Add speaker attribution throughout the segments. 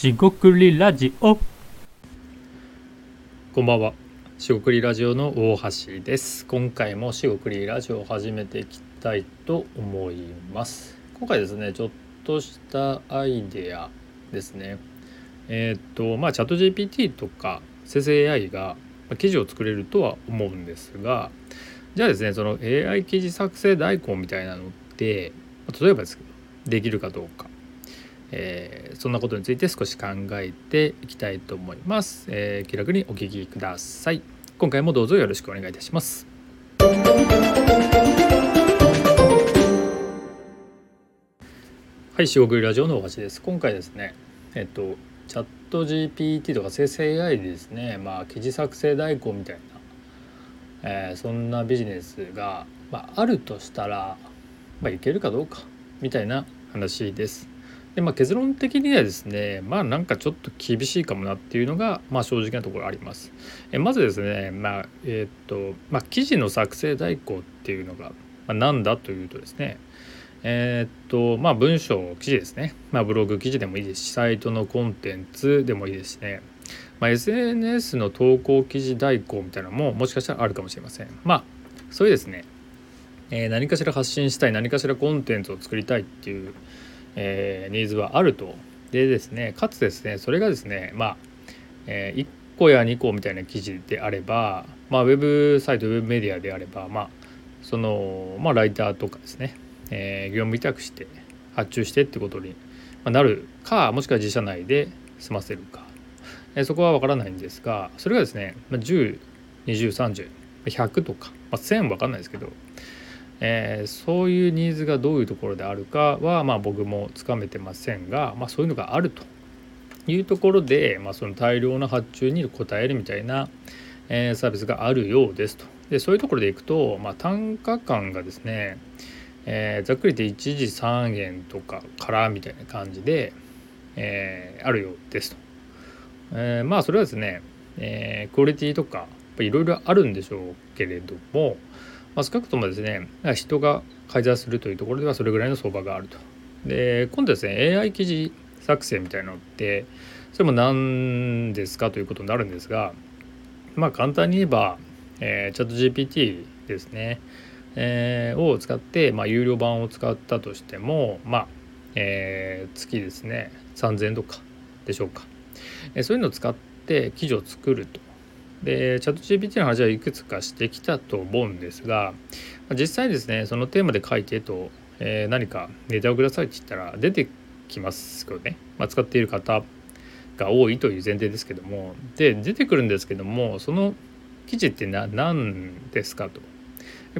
Speaker 1: しごくりラジオ
Speaker 2: こんばんは。しごくりラジオの大橋です。今回もしごくりラジオを始めていきたいと思います。今回ですね、ちょっとしたアイデアですね。えーっと、まあ、チャット GPT とか生成 AI がま記事を作れるとは思うんですが、じゃあですね、その AI 記事作成代行みたいなのって、ま例えばですけど、できるかどうか。えーそんなことについて少し考えていきたいと思います、えー気楽にお聞きください。今回もどうぞよろしくお願いいたします。はい四国ラジオの大橋です。今回ですねえっとチャット GPT とか生成 AI でですねまあ記事作成代行みたいな、えーそんなビジネスが、まあ、あるとしたら、まあ、いけるかどうかみたいな話です。でまあ、結論的にはですねまあなんかちょっと厳しいかもなっていうのが、まあ、正直なところあります。えまずですねまあえーっとまあ記事の作成代行っていうのが、まあ、何だというとですねえーっとまあ文章記事ですね、まあ、ブログ記事でもいいですしサイトのコンテンツでもいいですしね、まあ、SNS の投稿記事代行みたいなのももしかしたらあるかもしれません。まあそういうですね、えー何かしら発信したい何かしらコンテンツを作りたいっていうえーニーズはあると。でですねかつですねそれがですねまあ、え1個や2個みたいな記事であれば、まあ、ウェブサイトウェブメディアであればまあそのまあライターとかですね、えー業務委託して発注してってことになるかもしくは自社内で済ませるか、えーそこは分からないんですがそれがですね、まあ、102030100とか、まあ、1000分かんないですけどえーそういうニーズがどういうところであるかは、まあ、僕もつかめてませんが、まあ、そういうのがあるというところで、まあ、その大量の発注に応えるみたいな、えーサービスがあるようですと。でそういうところでいくと、まあ、単価感がですね、えーざっくり言って1時3円とかからみたいな感じで、えあるようですと。えまあそれはですね、えクオリティとかいろいろあるんでしょうけれども、まあ、少なくともですね人が介在するというところではそれぐらいの相場があると。で今度ですね AI 記事作成みたいなのってそれも何ですかということになるんですがまあ簡単に言えば、えー、チャット GPT ですね、えーを使って、まあ、有料版を使ったとしてもまあ、えー月ですね3000円とかでしょうか、えーそういうのを使って記事を作るとでチャット GPT の話はいくつかしてきたと思うんですが実際ですねそのテーマで書いてと、えー何かネタをくださいって言ったら出てきますよね、まあ、使っている方が多いという前提ですけども。で出てくるんですけどもその記事って何ですかと。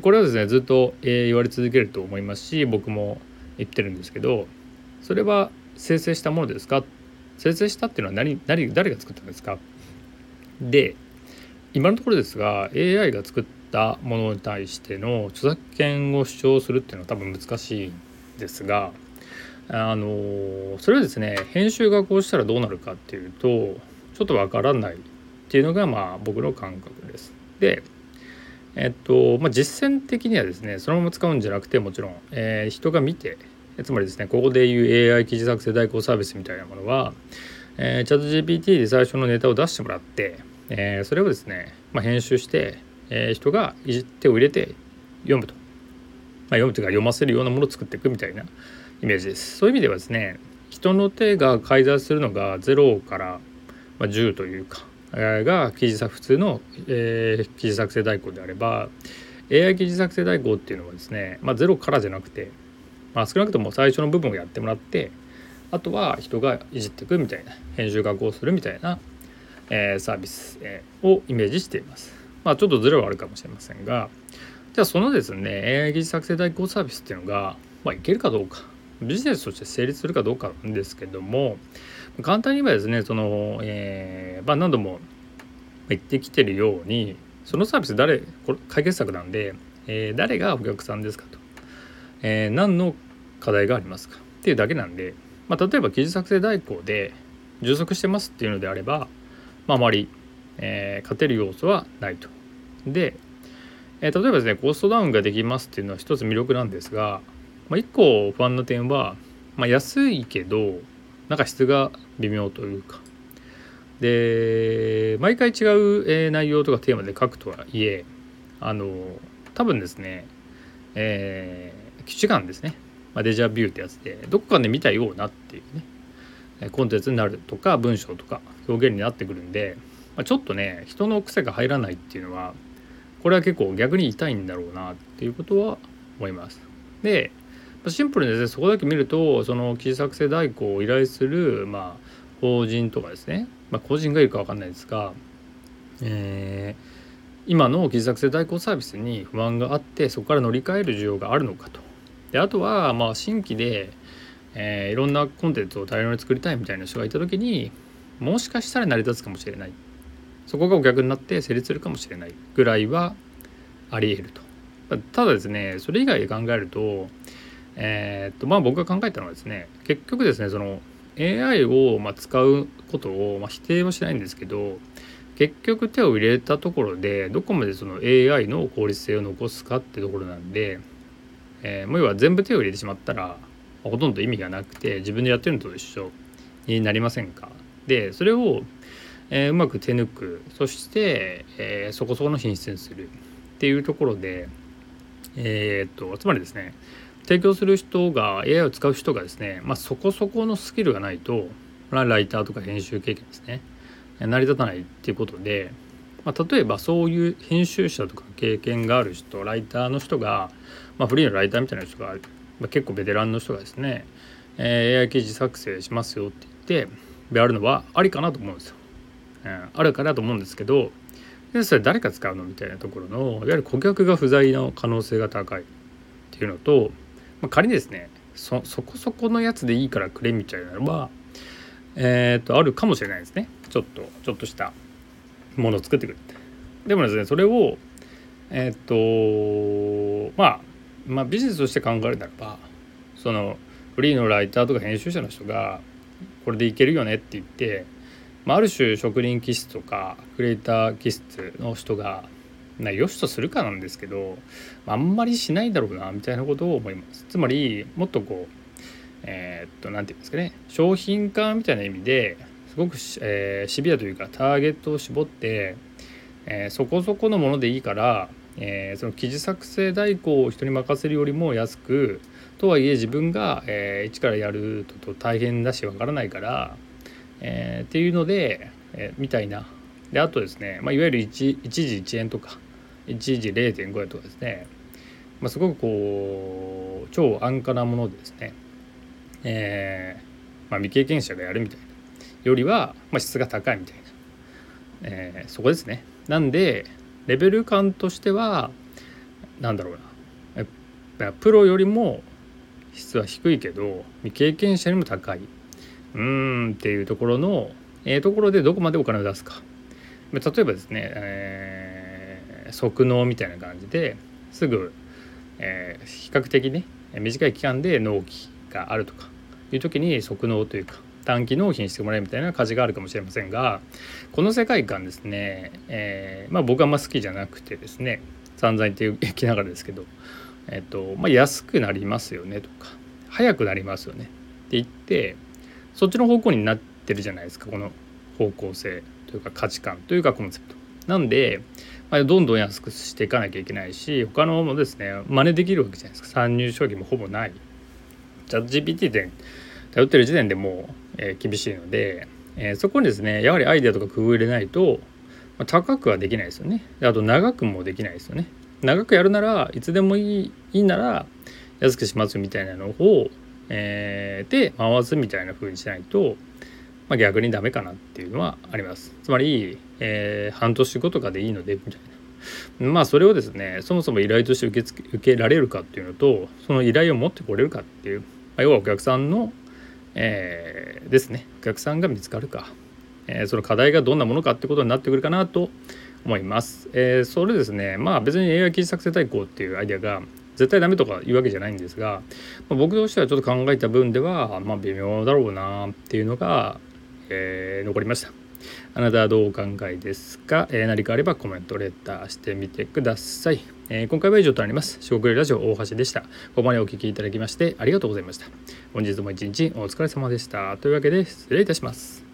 Speaker 2: これはですねずっと、えー言われ続けると思いますし僕も言ってるんですけどそれは生成したものですか？生成したっていうのは何何誰が作ったんですか？で今のところですが AI が作ったものに対しての著作権を主張するっていうのは多分難しいんですがあのそれはですね編集がこうしたらどうなるかっていうとちょっとわからないっていうのがまあ僕の感覚です。でえっとまあ、実践的にはですねそのまま使うんじゃなくてもちろん、えー人が見てつまりですねここでいう AI 記事作成代行サービスみたいなものは、えー、チャット GPT で最初のネタを出してもらって、えーそれをですね、まあ、編集して、えー人がいじ手を入れて読むと、まあ、読むというか読ませるようなものを作っていくみたいなイメージです。そういう意味ではですね人の手が介在するのが0から、ま、10というか、が記事作普通の、えー記事作成代行であれば AI 記事作成代行っていうのはですね、まあ、0からじゃなくて、まあ、少なくとも最初の部分をやってもらってあとは人がいじっていくみたいな編集加工するみたいな、えーサービス、えーをイメージしています。まあちょっとズレはあるかもしれませんがじゃあそのですね AI 技術作成代行サービスっていうのが、まあ、いけるかどうかビジネスとして成立するかどうかなんですけども簡単に言えばですねその、えーまあ、何度も言ってきてるようにそのサービス誰これ解決策なんで、えー誰がお客さんですかと、えー何の課題がありますかっていうだけなんで、まあ、例えば記事作成代行で充足してますっていうのであれば、まあ、あまり、えー勝てる要素はないと。で、えー例えばですねコストダウンができますっていうのは一つ魅力なんですが、まあ、一個不安な点は、まあ、安いけどなんか質が微妙というか。で毎回違う、え内容とかテーマで書くとはいえあの多分ですねえー、基地感ですね、まあ、デジャビューってやつでどこかで見たようなっていうね。コンテンツになるとか文章とか表現になってくるんで、まあ、ちょっとね人の癖が入らないっていうのはこれは結構逆に痛いんだろうなっていうことは思います。でシンプルにですねそこだけ見るとその記事作成代行を依頼する、まあ、法人とかですね、まあ、個人がいるか分かんないですが、えー、今の記事作成代行サービスに不安があってそこから乗り換える需要があるのかと。であとはまあ新規で、えー、いろんなコンテンツを大量に作りたいみたいな人がいた時にもしかしたら成り立つかもしれないそこがお客になって成立するかもしれないぐらいはありえると。ただですねそれ以外で考えるとえー、っとまあ僕が考えたのはですね結局ですねその AI をま使うことをま否定はしないんですけど結局手を入れたところでどこまでその AI の効率性を残すかってところなんで、えー、もう要は全部手を入れてしまったらほとんど意味がなくて自分でやってるのと一緒になりませんか？でそれを、えー、うまく手抜くそして、えー、そこそこの品質にするっていうところでえー、っとつまりですね提供する人が AI を使う人がですね、まあ、そこそこのスキルがないとライターとか編集経験ですね成り立たないっていうことで、まあ、例えばそういう編集者とか経験がある人ライターの人が、まあ、フリーのライターみたいな人が、まあ、結構ベテランの人がですね、えー、AI 記事作成しますよって言ってであるのはありかなと思うんですよ。うん、あるかなと思うんですけどでそれ誰が使うのみたいなところのいわゆる顧客が不在の可能性が高いっていうのとまあ、仮にですねそそこそこのやつでいいからくれみたいなのはえっ、とあるかもしれないですねちょっとちょっとしたものを作ってくるでもですねそれをえっ、とまあまあビジネスとして考えるならばそのフリーのライターとか編集者の人がこれでいけるよねって言って、まあ、ある種職人気質とかクリエイター気質の人がな良しとするかなんですけどあんまりしないだろうなみたいなことを思います。つまりもっとこうえー、っと何て言うんですかね商品化みたいな意味ですごく、えー、シビアというかターゲットを絞って、えー、そこそこのものでいいから、えその記事作成代行を人に任せるよりも安くとはいえ自分が、え一からやると大変だしわからないから、えっていうので、えみたいな。であとですね、まあ、いわゆる 1, 1時1円とか一時0.5円とかですね、まあ、すごくこう超安価なものでですね、えーまあ、未経験者がやるみたいな。よりは、まあ、質が高いみたいな、えー、そこですね。なんでレベル感としては何だろうな。プロよりも質は低いけど未経験者にも高い。うーんっていうところの、えー、ところでどこまでお金を出すか。例えばですね、えー即納みたいな感じですぐ、えー、比較的ね短い期間で納期があるとかいう時に即納というか短期納品してもらえるみたいな感じがあるかもしれませんがこの世界観ですね、えー、まあ僕はあんま好きじゃなくてですね散々言っていきながらですけど、えっとまあ、安くなりますよねとか早くなりますよねって言ってそっちの方向になってるじゃないですかこの方向性というか価値観というかコンセプト。なんでまあ、どんどん安くしていかなきゃいけないし他のもですね真似できるわけじゃないですか参入障壁もほぼないチャット GPT で頼ってる時点でもう、え、厳しいので、え、そこにですねやはりアイデアとか工夫入れないと、ま、高くはできないですよねであと長くもできないですよね長くやるならいつでもいいいいなら安くしますみたいなのを、えー、で回すみたいな風にしないとまあ、逆にダメかなっていうのはあります。つまり、えー、半年後とかでいいのでみたいな。まあそれをですねそもそも依頼として受け付け受けられるかっていうのとその依頼を持ってこれるかっていう、まあ、要はお客さんの、えー、ですねお客さんが見つかるか、えー、その課題がどんなものかってことになってくるかなと思います。えー、それですねまあ別に AI 記事作成代行っていうアイデアが絶対ダメとかいうわけじゃないんですが、まあ、僕としてはちょっと考えた分ではまあ微妙だろうなっていうのがえー、残りました。あなたはどうお考えですか、えー、何かあればコメントレターしてみてください、えー、今回は以上となります。四国ラジオ大橋でした。ここまでお聴きいただきましてありがとうございました。本日も一日お疲れ様でした。というわけで失礼いたします。